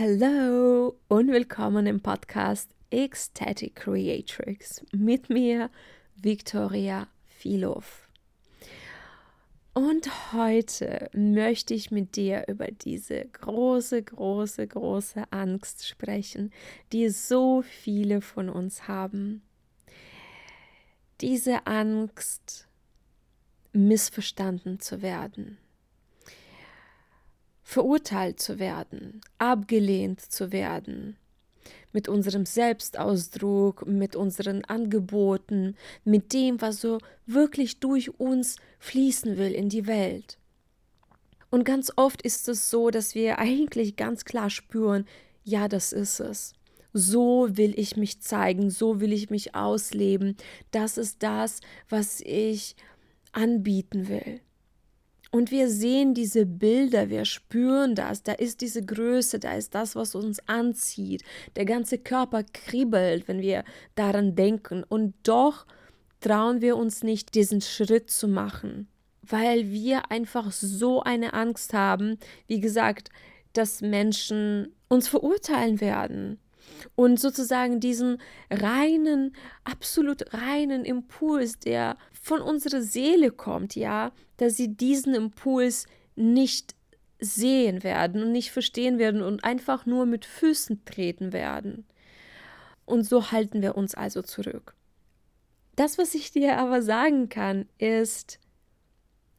Hallo und willkommen im Podcast Ecstatic Creatrix mit mir, Victoria Filov. Und heute möchte ich mit dir über diese große, große, große Angst sprechen, die so viele von uns haben. Diese Angst, missverstanden zu werden verurteilt zu werden, abgelehnt zu werden, mit unserem Selbstausdruck, mit unseren Angeboten, mit dem, was so wirklich durch uns fließen will in die Welt. Und ganz oft ist es so, dass wir eigentlich ganz klar spüren, ja, das ist es. So will ich mich zeigen, so will ich mich ausleben. Das ist das, was ich anbieten will. Und wir sehen diese Bilder, wir spüren das, da ist diese Größe, da ist das, was uns anzieht. Der ganze Körper kribbelt, wenn wir daran denken. Und doch trauen wir uns nicht, diesen Schritt zu machen, weil wir einfach so eine Angst haben, wie gesagt, dass Menschen uns verurteilen werden und sozusagen diesen reinen, absolut reinen Impuls, der von unserer Seele kommt, ja, dass sie diesen Impuls nicht sehen werden und nicht verstehen werden und einfach nur mit Füßen treten werden. Und so halten wir uns also zurück. Das, was ich dir aber sagen kann, ist,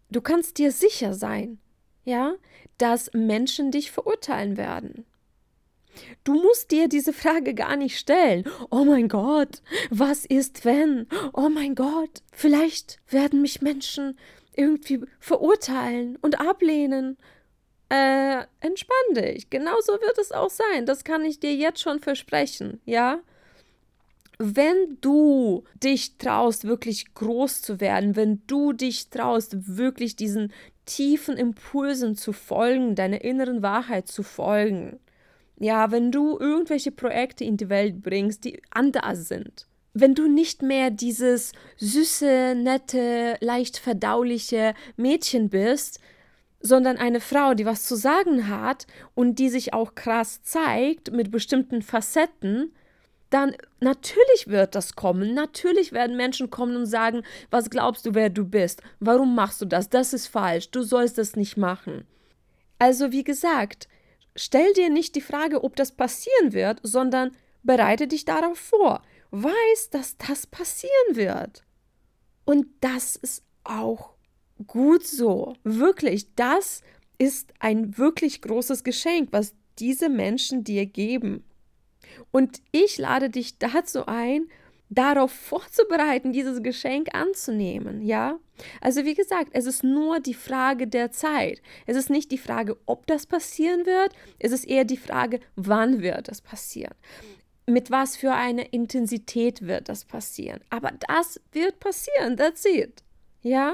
du kannst dir sicher sein, ja, dass Menschen dich verurteilen werden. Du musst dir diese Frage gar nicht stellen. Oh mein Gott, was ist wenn? Oh mein Gott, vielleicht werden mich Menschen irgendwie verurteilen und ablehnen. Äh, entspann dich. Genauso wird es auch sein. Das kann ich dir jetzt schon versprechen, ja? Wenn du dich traust, wirklich groß zu werden, wenn du dich traust, wirklich diesen tiefen Impulsen zu folgen, deiner inneren Wahrheit zu folgen, ja, wenn du irgendwelche Projekte in die Welt bringst, die anders sind. Wenn du nicht mehr dieses süße, nette, leicht verdauliche Mädchen bist, sondern eine Frau, die was zu sagen hat und die sich auch krass zeigt mit bestimmten Facetten, dann natürlich wird das kommen. Natürlich werden Menschen kommen und sagen, was glaubst du, wer du bist? Warum machst du das? Das ist falsch. Du sollst das nicht machen. Also wie gesagt, stell dir nicht die Frage, ob das passieren wird, sondern bereite dich darauf vor. Weiß, dass das passieren wird. Und das ist auch gut so. Wirklich, das ist ein wirklich großes Geschenk, was diese Menschen dir geben. Und ich lade dich dazu ein, darauf vorzubereiten, dieses Geschenk anzunehmen, ja? Also wie gesagt, es ist nur die Frage der Zeit. Es ist nicht die Frage, ob das passieren wird, es ist eher die Frage, wann wird das passieren. Mit was für einer Intensität wird das passieren? Aber das wird passieren, that's it. Ja?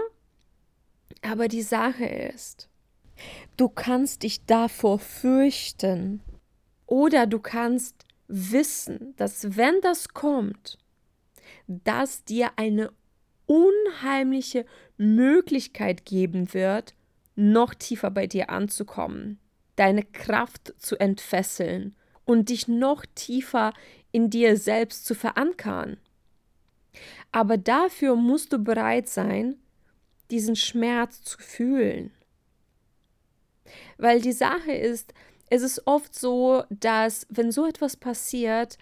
Aber die Sache ist, du kannst dich davor fürchten oder du kannst wissen, dass wenn das kommt, das dir eine unheimliche Möglichkeit geben wird, noch tiefer bei dir anzukommen, deine Kraft zu entfesseln und dich noch tiefer in dir selbst zu verankern. Aber dafür musst du bereit sein, diesen Schmerz zu fühlen. Weil die Sache ist, es ist oft so, dass wenn so etwas passiert,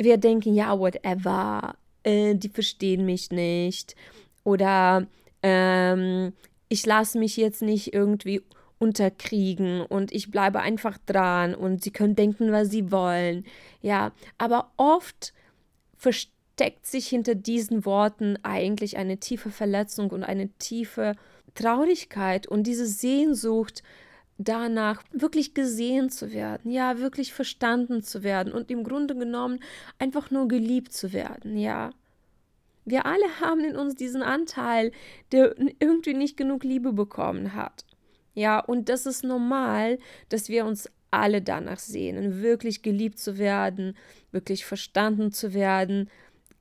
wir denken, ja, whatever, äh, die verstehen mich nicht oder ähm, ich lasse mich jetzt nicht irgendwie unterkriegen und ich bleibe einfach dran und sie können denken, was sie wollen. Ja, aber oft versteckt sich hinter diesen Worten eigentlich eine tiefe Verletzung und eine tiefe Traurigkeit und diese Sehnsucht danach, wirklich gesehen zu werden, ja, wirklich verstanden zu werden und im Grunde genommen einfach nur geliebt zu werden, ja. Wir alle haben in uns diesen Anteil, der irgendwie nicht genug Liebe bekommen hat. Ja, und das ist normal, dass wir uns alle danach sehnen, wirklich geliebt zu werden, wirklich verstanden zu werden.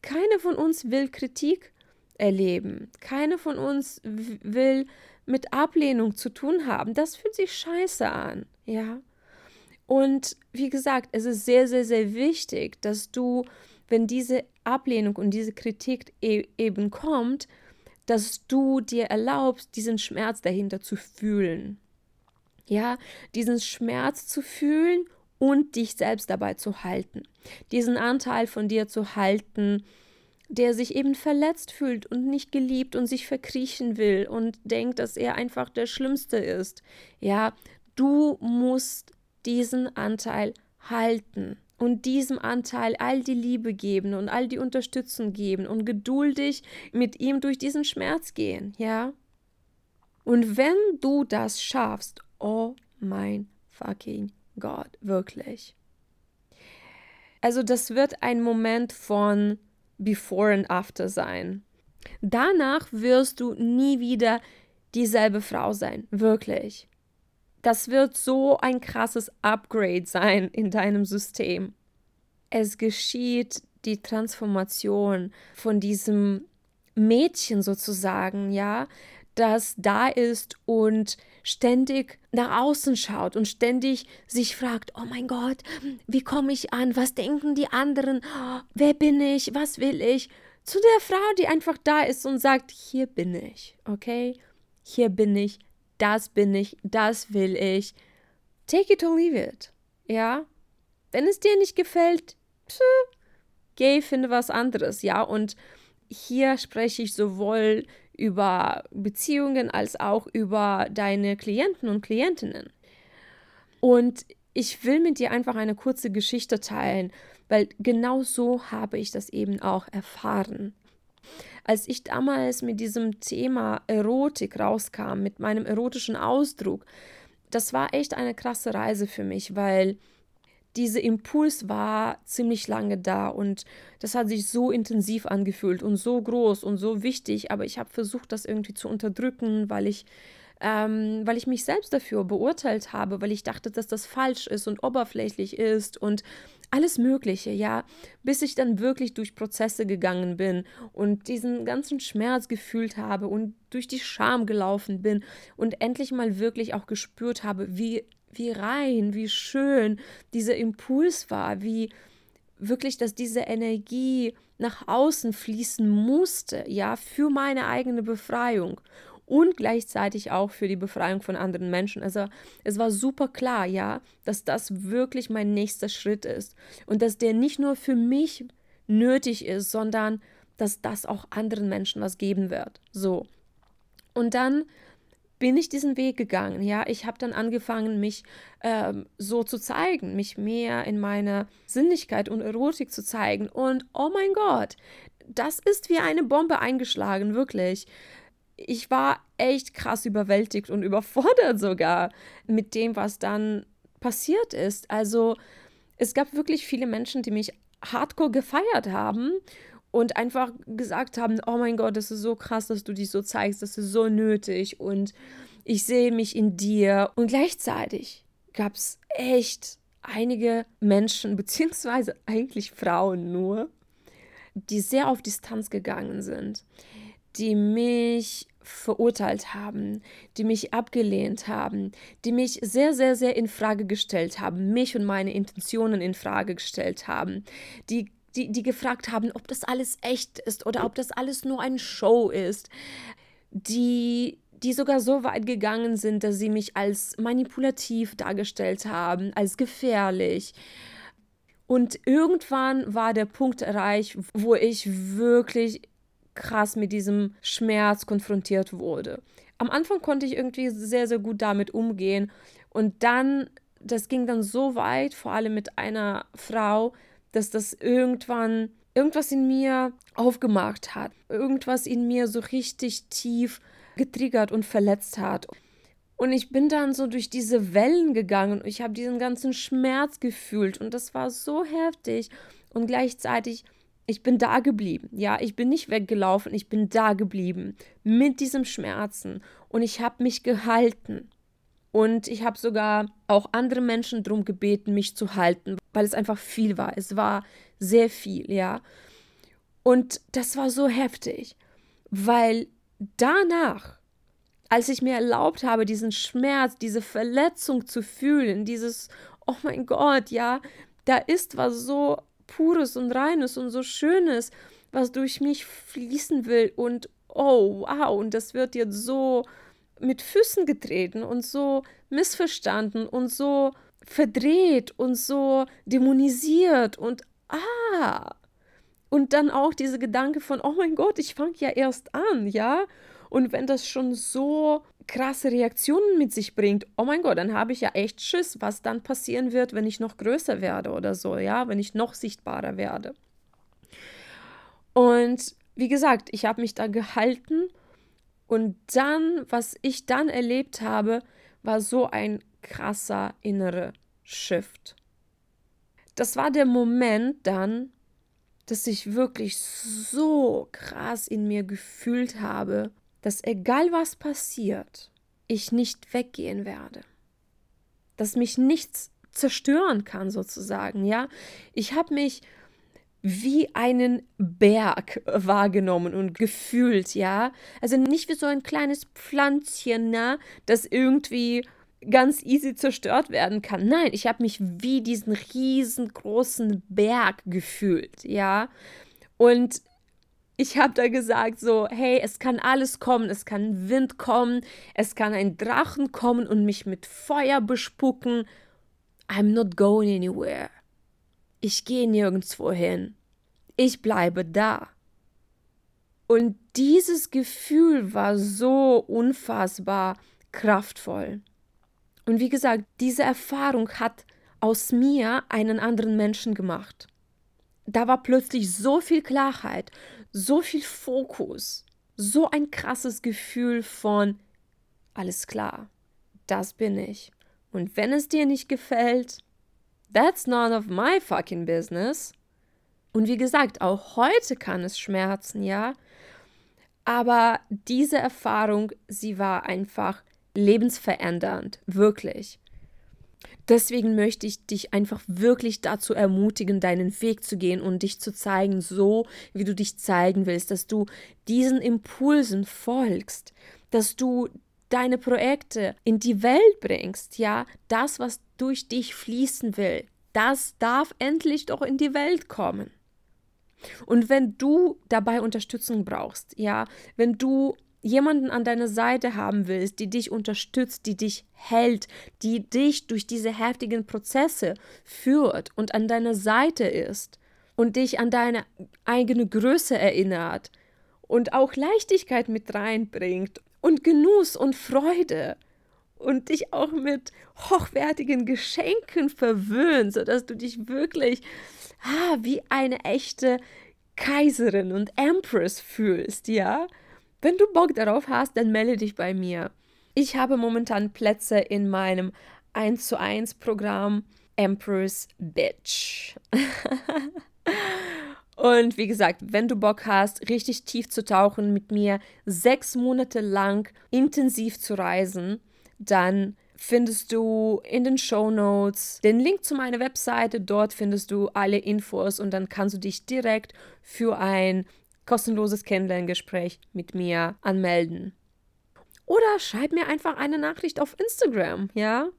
Keine von uns will Kritik erleben. Keine von uns will mit Ablehnung zu tun haben. Das fühlt sich scheiße an, ja. Und wie gesagt, es ist sehr, sehr, sehr wichtig, dass du, wenn diese Ablehnung und diese Kritik e eben kommt, dass du dir erlaubst, diesen Schmerz dahinter zu fühlen. Ja, diesen Schmerz zu fühlen und dich selbst dabei zu halten. Diesen Anteil von dir zu halten, der sich eben verletzt fühlt und nicht geliebt und sich verkriechen will und denkt, dass er einfach der Schlimmste ist. Ja, du musst diesen Anteil halten und diesem Anteil all die Liebe geben und all die Unterstützung geben und geduldig mit ihm durch diesen Schmerz gehen, ja? Und wenn du das schaffst, oh mein fucking Gott, wirklich. Also das wird ein Moment von Before and After sein. Danach wirst du nie wieder dieselbe Frau sein, wirklich. Das wird so ein krasses Upgrade sein in deinem System. Es geschieht die Transformation von diesem Mädchen sozusagen, ja, das da ist und ständig nach außen schaut und ständig sich fragt, oh mein Gott, wie komme ich an? Was denken die anderen? Wer bin ich? Was will ich? Zu der Frau, die einfach da ist und sagt, hier bin ich, okay? Hier bin ich das bin ich, das will ich. Take it or leave it. Ja? Wenn es dir nicht gefällt, pf, geh, finde was anderes. Ja? Und hier spreche ich sowohl über Beziehungen als auch über deine Klienten und Klientinnen. Und ich will mit dir einfach eine kurze Geschichte teilen, weil genau so habe ich das eben auch erfahren. Als ich damals mit diesem Thema Erotik rauskam, mit meinem erotischen Ausdruck, das war echt eine krasse Reise für mich, weil dieser Impuls war ziemlich lange da und das hat sich so intensiv angefühlt und so groß und so wichtig, aber ich habe versucht, das irgendwie zu unterdrücken, weil ich ähm, weil ich mich selbst dafür beurteilt habe, weil ich dachte, dass das falsch ist und oberflächlich ist und alles Mögliche, ja, bis ich dann wirklich durch Prozesse gegangen bin und diesen ganzen Schmerz gefühlt habe und durch die Scham gelaufen bin und endlich mal wirklich auch gespürt habe, wie, wie rein, wie schön dieser Impuls war, wie wirklich, dass diese Energie nach außen fließen musste, ja, für meine eigene Befreiung und gleichzeitig auch für die Befreiung von anderen Menschen. Also es war super klar, ja, dass das wirklich mein nächster Schritt ist und dass der nicht nur für mich nötig ist, sondern dass das auch anderen Menschen was geben wird. So. Und dann bin ich diesen Weg gegangen. Ja, ich habe dann angefangen, mich ähm, so zu zeigen, mich mehr in meiner Sinnlichkeit und Erotik zu zeigen. Und oh mein Gott, das ist wie eine Bombe eingeschlagen, wirklich ich war echt krass überwältigt und überfordert sogar mit dem, was dann passiert ist. Also es gab wirklich viele Menschen, die mich hardcore gefeiert haben und einfach gesagt haben, oh mein Gott, das ist so krass, dass du dich so zeigst, das ist so nötig und ich sehe mich in dir. Und gleichzeitig gab es echt einige Menschen, beziehungsweise eigentlich Frauen nur, die sehr auf Distanz gegangen sind die mich verurteilt haben, die mich abgelehnt haben, die mich sehr, sehr, sehr in Frage gestellt haben, mich und meine Intentionen in Frage gestellt haben, die die, die gefragt haben, ob das alles echt ist oder ob das alles nur ein Show ist, die, die sogar so weit gegangen sind, dass sie mich als manipulativ dargestellt haben, als gefährlich. Und irgendwann war der Punkt erreicht, wo ich wirklich krass mit diesem Schmerz konfrontiert wurde. Am Anfang konnte ich irgendwie sehr, sehr gut damit umgehen. Und dann, das ging dann so weit, vor allem mit einer Frau, dass das irgendwann irgendwas in mir aufgemacht hat. Irgendwas in mir so richtig tief getriggert und verletzt hat. Und ich bin dann so durch diese Wellen gegangen und ich habe diesen ganzen Schmerz gefühlt und das war so heftig und gleichzeitig ich bin da geblieben. Ja, ich bin nicht weggelaufen, ich bin da geblieben mit diesem Schmerzen und ich habe mich gehalten. Und ich habe sogar auch andere Menschen darum gebeten, mich zu halten, weil es einfach viel war. Es war sehr viel, ja. Und das war so heftig, weil danach, als ich mir erlaubt habe, diesen Schmerz, diese Verletzung zu fühlen, dieses oh mein Gott, ja, da ist was so Pures und Reines und so Schönes, was durch mich fließen will und oh, wow, und das wird jetzt so mit Füßen getreten und so missverstanden und so verdreht und so dämonisiert und ah. Und dann auch diese Gedanke von, oh mein Gott, ich fange ja erst an, ja? Und wenn das schon so krasse Reaktionen mit sich bringt, oh mein Gott, dann habe ich ja echt Schiss, was dann passieren wird, wenn ich noch größer werde oder so, ja, wenn ich noch sichtbarer werde. Und wie gesagt, ich habe mich da gehalten und dann, was ich dann erlebt habe, war so ein krasser innerer Shift. Das war der Moment dann, dass ich wirklich so krass in mir gefühlt habe, dass egal was passiert, ich nicht weggehen werde. Dass mich nichts zerstören kann sozusagen, ja? Ich habe mich wie einen Berg wahrgenommen und gefühlt, ja? Also nicht wie so ein kleines Pflänzchen, ne, das irgendwie ganz easy zerstört werden kann. Nein, ich habe mich wie diesen riesengroßen Berg gefühlt, ja? Und ich habe da gesagt so, hey, es kann alles kommen, es kann Wind kommen, es kann ein Drachen kommen und mich mit Feuer bespucken. I'm not going anywhere. Ich gehe nirgendwo hin. Ich bleibe da. Und dieses Gefühl war so unfassbar kraftvoll. Und wie gesagt, diese Erfahrung hat aus mir einen anderen Menschen gemacht. Da war plötzlich so viel Klarheit, so viel Fokus, so ein krasses Gefühl von alles klar, das bin ich. Und wenn es dir nicht gefällt, that's none of my fucking business. Und wie gesagt, auch heute kann es schmerzen, ja. Aber diese Erfahrung, sie war einfach lebensverändernd, wirklich. Deswegen möchte ich dich einfach wirklich dazu ermutigen, deinen Weg zu gehen und dich zu zeigen, so wie du dich zeigen willst, dass du diesen Impulsen folgst, dass du deine Projekte in die Welt bringst, ja, das, was durch dich fließen will, das darf endlich doch in die Welt kommen. Und wenn du dabei Unterstützung brauchst, ja, wenn du jemanden an deiner Seite haben willst, die dich unterstützt, die dich hält, die dich durch diese heftigen Prozesse führt und an deiner Seite ist und dich an deine eigene Größe erinnert und auch Leichtigkeit mit reinbringt und Genuss und Freude und dich auch mit hochwertigen Geschenken verwöhnt, sodass du dich wirklich ah, wie eine echte Kaiserin und Empress fühlst, ja? Wenn du Bock darauf hast, dann melde dich bei mir. Ich habe momentan Plätze in meinem 1 zu 1 Programm Empress Bitch. Und wie gesagt, wenn du Bock hast, richtig tief zu tauchen, mit mir sechs Monate lang intensiv zu reisen, dann findest du in den Show Notes den Link zu meiner Webseite. Dort findest du alle Infos und dann kannst du dich direkt für ein kostenloses Kennenlerngespräch mit mir anmelden. Oder schreib mir einfach eine Nachricht auf Instagram, ja?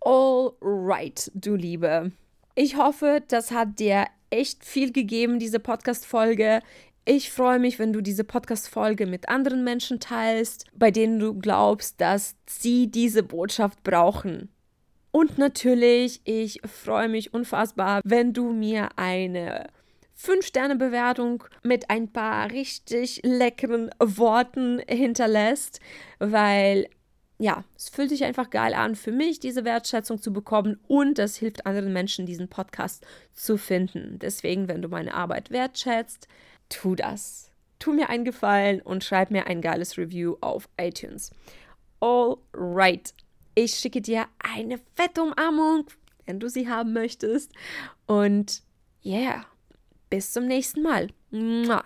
All right, du Liebe. Ich hoffe, das hat dir echt viel gegeben, diese Podcast-Folge. Ich freue mich, wenn du diese Podcast-Folge mit anderen Menschen teilst, bei denen du glaubst, dass sie diese Botschaft brauchen. Und natürlich, ich freue mich unfassbar, wenn du mir eine 5-Sterne-Bewertung mit ein paar richtig leckeren Worten hinterlässt, weil ja, es fühlt sich einfach geil an für mich, diese Wertschätzung zu bekommen und es hilft anderen Menschen, diesen Podcast zu finden. Deswegen, wenn du meine Arbeit wertschätzt, tu das. Tu mir einen Gefallen und schreib mir ein geiles Review auf iTunes. Alright. Ich schicke dir eine fette Umarmung, wenn du sie haben möchtest. Und yeah, bis zum nächsten Mal. Mua.